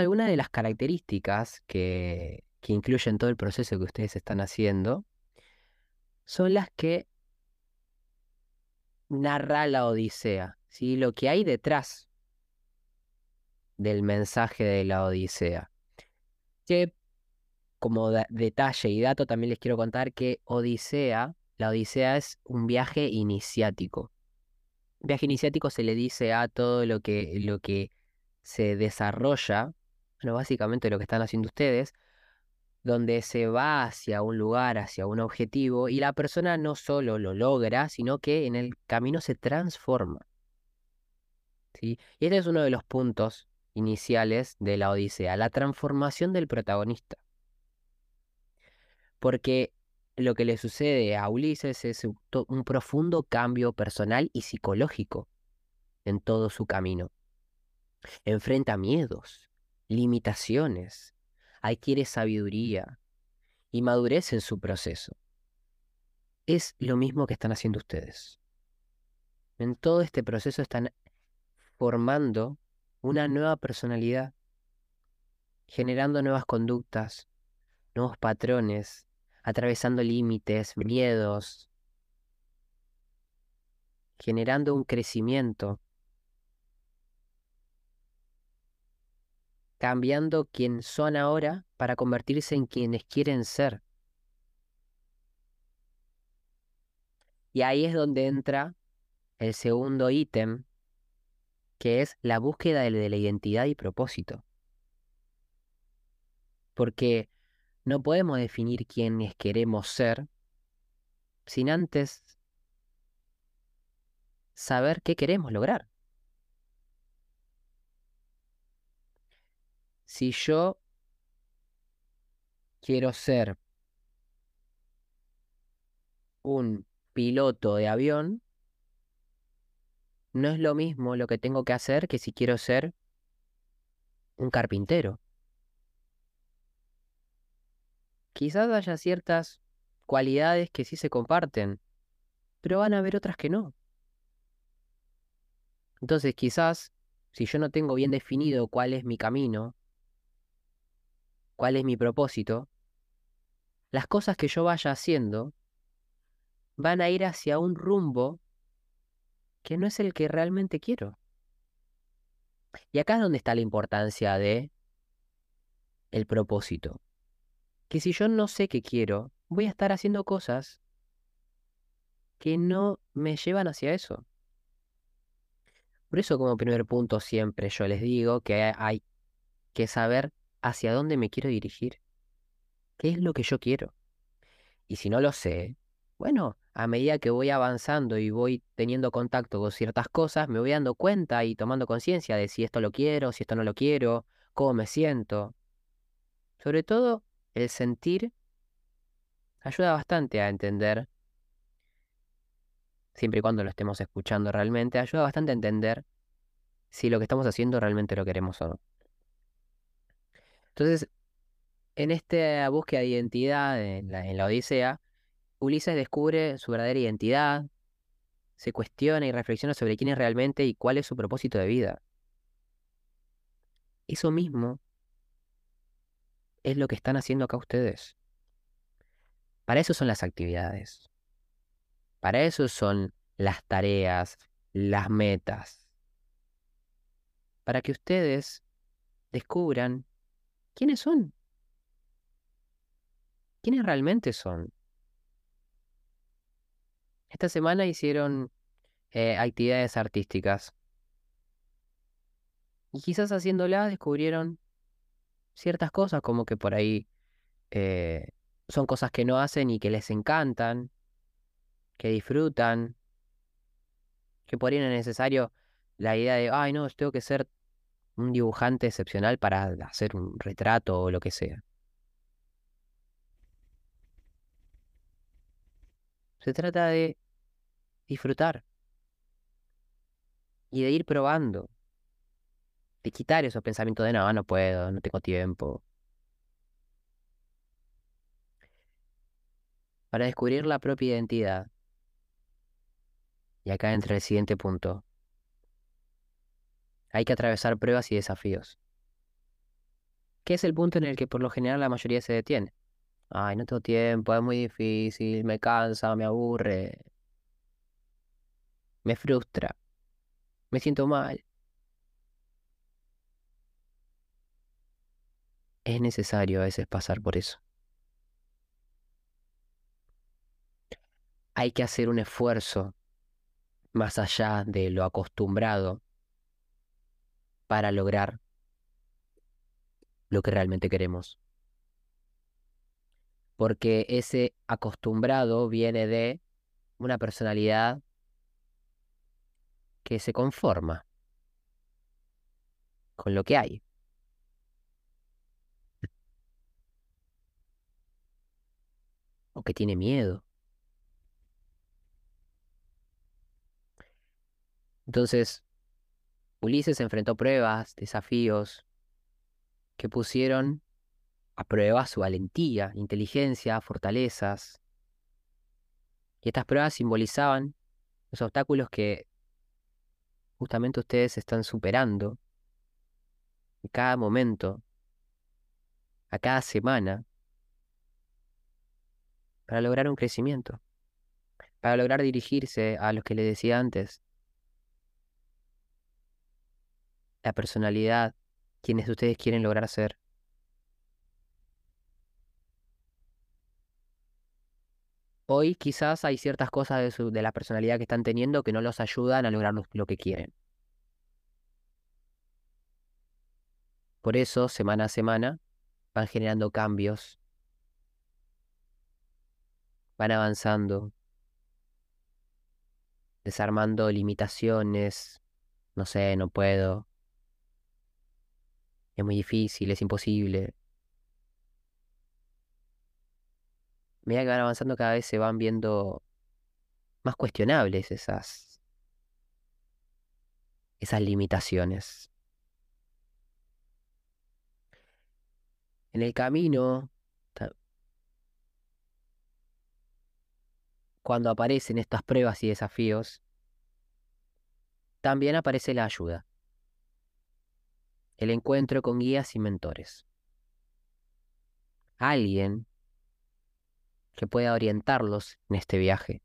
algunas de las características que, que incluyen todo el proceso que ustedes están haciendo son las que narra la Odisea, ¿sí? lo que hay detrás del mensaje de la Odisea. Que como detalle y dato también les quiero contar que Odisea, la Odisea es un viaje iniciático. Viaje iniciático se le dice a todo lo que, lo que se desarrolla, básicamente lo que están haciendo ustedes, donde se va hacia un lugar, hacia un objetivo, y la persona no solo lo logra, sino que en el camino se transforma. ¿sí? Y este es uno de los puntos iniciales de la Odisea, la transformación del protagonista. Porque lo que le sucede a Ulises es un profundo cambio personal y psicológico en todo su camino. Enfrenta miedos, limitaciones, adquiere sabiduría y madurez en su proceso. Es lo mismo que están haciendo ustedes. En todo este proceso están formando una nueva personalidad, generando nuevas conductas, nuevos patrones, atravesando límites, miedos, generando un crecimiento cambiando quién son ahora para convertirse en quienes quieren ser. Y ahí es donde entra el segundo ítem, que es la búsqueda de la identidad y propósito. Porque no podemos definir quiénes queremos ser sin antes saber qué queremos lograr. Si yo quiero ser un piloto de avión, no es lo mismo lo que tengo que hacer que si quiero ser un carpintero. Quizás haya ciertas cualidades que sí se comparten, pero van a haber otras que no. Entonces quizás si yo no tengo bien definido cuál es mi camino, cuál es mi propósito, las cosas que yo vaya haciendo van a ir hacia un rumbo que no es el que realmente quiero. Y acá es donde está la importancia de el propósito. Que si yo no sé qué quiero, voy a estar haciendo cosas que no me llevan hacia eso. Por eso como primer punto siempre yo les digo que hay que saber hacia dónde me quiero dirigir. ¿Qué es lo que yo quiero? Y si no lo sé, bueno, a medida que voy avanzando y voy teniendo contacto con ciertas cosas, me voy dando cuenta y tomando conciencia de si esto lo quiero, si esto no lo quiero, cómo me siento. Sobre todo, el sentir ayuda bastante a entender, siempre y cuando lo estemos escuchando realmente, ayuda bastante a entender si lo que estamos haciendo realmente lo queremos o no. Entonces, en esta búsqueda de identidad en la, Odisea, Ulises descubre su verdadera identidad, se cuestiona y reflexiona sobre quién es realmente y cuál es su propósito de vida. Eso mismo es lo que están haciendo acá ustedes. Para eso son las actividades. Para eso son las tareas, las metas. Para que ustedes descubran ¿Quiénes son? ¿Quiénes realmente son? Esta semana hicieron eh, actividades artísticas. Y quizás haciéndolas descubrieron ciertas cosas, como que por ahí eh, son cosas que no hacen y que les encantan, que disfrutan, que por ahí no es necesario la idea de, ay, no, tengo que ser un dibujante excepcional para hacer un retrato o lo que sea. Se trata de disfrutar y de ir probando, de quitar esos pensamientos de no, no puedo, no tengo tiempo. Para descubrir la propia identidad. Y acá entra el siguiente punto. Hay que atravesar pruebas y desafíos. que es el punto en el que por lo general la mayoría se detiene. Ay, no tengo tiempo, es muy difícil, me cansa, me aburre, me frustra, me siento mal. Es necesario a veces pasar por eso. Hay que hacer un esfuerzo más allá de lo acostumbrado para lograr lo que realmente queremos. Porque ese acostumbrado viene de una personalidad que se conforma con lo que hay. O que tiene miedo. Entonces, Ulises enfrentó pruebas, desafíos, que pusieron a prueba su valentía, inteligencia, fortalezas. Y estas pruebas simbolizaban los obstáculos que justamente ustedes están superando en cada momento, a cada semana, para lograr un crecimiento, para lograr dirigirse a los que les decía antes, la personalidad, quienes ustedes quieren lograr ser. Hoy quizás hay ciertas cosas de, de, la personalidad que están teniendo que no los ayudan a lograr lo que quieren. Por eso, semana a semana, van generando cambios, van avanzando, desarmando limitaciones, no sé, no puedo, es muy difícil, es imposible. medida que van avanzando cada vez se van viendo más cuestionables esas, esas limitaciones. En el camino, cuando aparecen estas pruebas y desafíos, también aparece la ayuda el encuentro con guías y mentores. Alguien que pueda orientarlos en este viaje.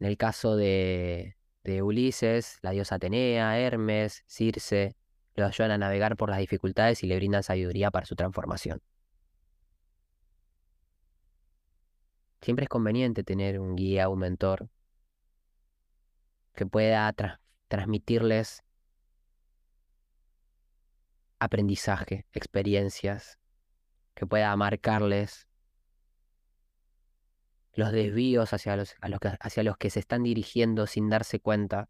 En el caso de, de Ulises, la diosa Atenea, Hermes, Circe, lo ayudan a navegar por las dificultades y le brindan sabiduría para su transformación. Siempre es conveniente tener un guía, un mentor que pueda transmitirles aprendizaje, experiencias, que pueda marcarles los desvíos hacia los, hacia los que se están dirigiendo sin darse cuenta.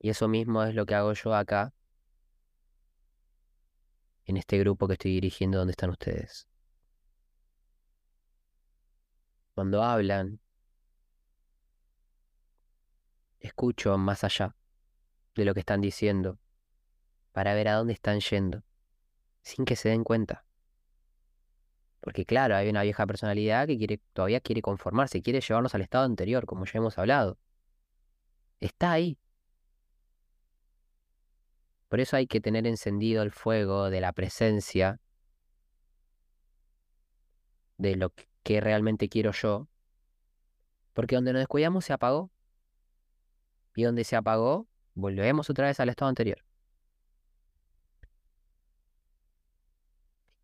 Y eso mismo es lo que hago yo acá, en este grupo que estoy dirigiendo donde están ustedes. Cuando hablan, escucho más allá de lo que están diciendo para ver a dónde están yendo, sin que se den cuenta. Porque claro, hay una vieja personalidad que quiere, todavía quiere conformarse, quiere llevarnos al estado anterior, como ya hemos hablado. Está ahí. Por eso hay que tener encendido el fuego de la presencia de lo que realmente quiero yo. Porque donde nos descuidamos se apagó y donde se apagó, volvemos otra vez al estado anterior.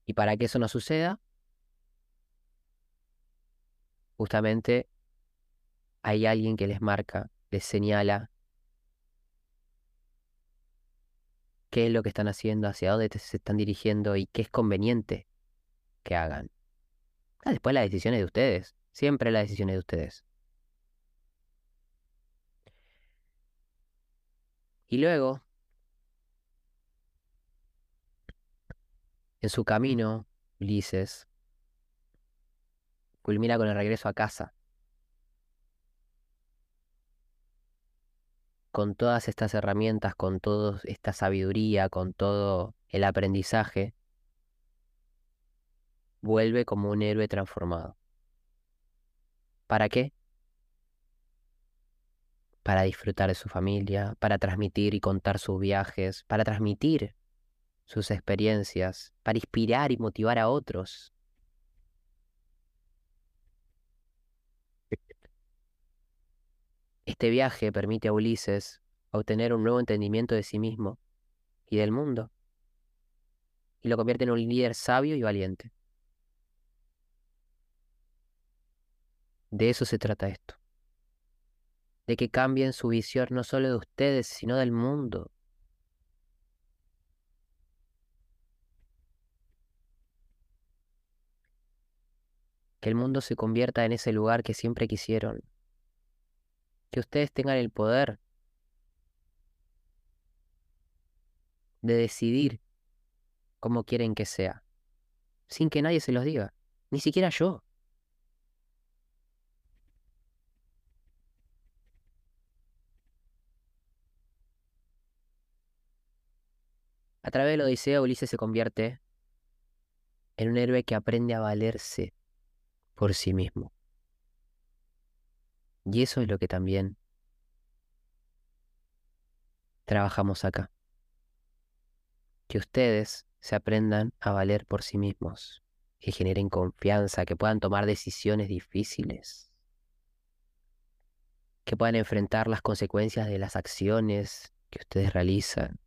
Y para que eso no suceda, justamente hay alguien que les marca, les señala qué es lo que están haciendo, hacia dónde se están dirigiendo y qué es conveniente que hagan. Ah, después las decisiones de ustedes, siempre las decisiones de ustedes. Y luego, en su camino, Ulises culmina con el regreso a casa. Con todas estas herramientas, con toda esta sabiduría, con todo el aprendizaje, vuelve como un héroe transformado. ¿Para qué? Para disfrutar de su familia, para transmitir y contar sus viajes, para transmitir sus experiencias, para inspirar y motivar a otros. Este viaje permite a Ulises obtener un nuevo entendimiento de sí mismo y del mundo, y lo convierte en un líder sabio y valiente. De eso se trata esto. De que cambien su visión no solo de ustedes, sino del mundo. Que el mundo se convierta en ese lugar que siempre quisieron. Que ustedes tengan el poder de decidir cómo quieren que sea, sin que nadie se los diga, ni siquiera yo. A través de la Odisea, Ulises se convierte en un héroe que aprende a valerse por sí mismo. Y eso es lo que también trabajamos acá. Que ustedes se aprendan a valer por sí mismos, que generen confianza, que puedan tomar decisiones difíciles, que puedan enfrentar las consecuencias de las acciones que ustedes realizan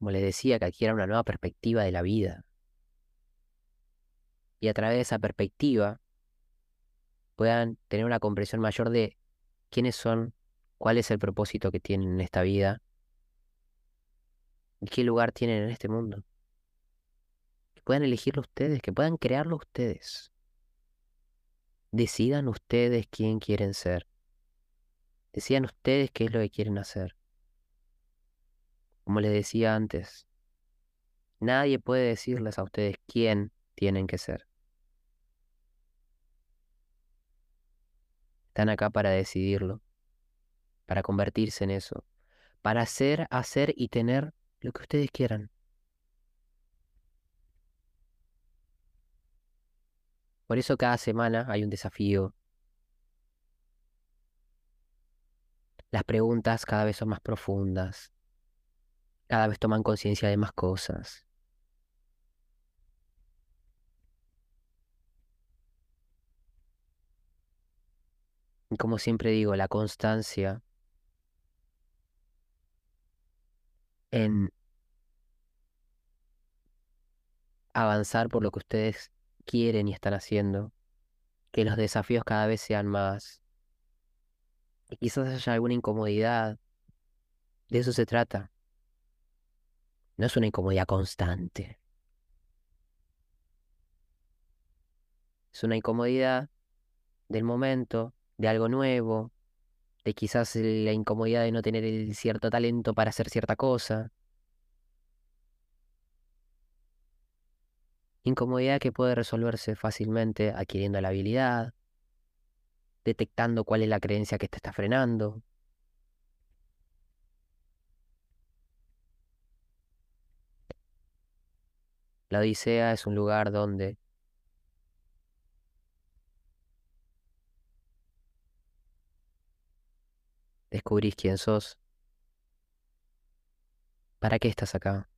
como les decía, que adquiera una nueva perspectiva de la vida. Y a través de esa perspectiva puedan tener una comprensión mayor de quiénes son, cuál es el propósito que tienen en esta vida y qué lugar tienen en este mundo. Que puedan elegirlo ustedes, que puedan crearlo ustedes. Decidan ustedes quién quieren ser. Decidan ustedes qué es lo que quieren hacer. Como les decía antes, nadie puede decirles a ustedes quién tienen que ser. Están acá para decidirlo, para convertirse en eso, para hacer, hacer y tener lo que ustedes quieran. Por eso cada semana hay un desafío. Las preguntas cada vez son más profundas cada vez toman conciencia de más cosas. Y como siempre digo, la constancia en avanzar por lo que ustedes quieren y están haciendo, que los desafíos cada vez sean más, y quizás haya alguna incomodidad, de eso se trata. No es una incomodidad constante. Es una incomodidad del momento, de algo nuevo, de quizás la incomodidad de no tener el cierto talento para hacer cierta cosa. Incomodidad que puede resolverse fácilmente adquiriendo la habilidad, detectando cuál es la creencia que te está frenando, La Odisea es un lugar donde descubrís quién sos. ¿Para qué estás acá?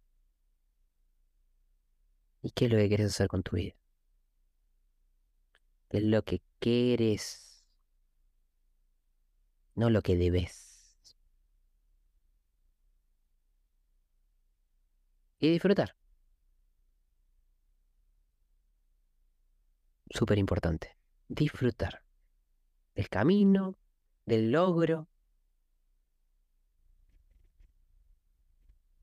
¿Y qué es lo que quieres hacer con tu vida? ¿Qué es lo que quieres? No lo que debes. Y disfrutar. Súper importante. Disfrutar del camino, del logro,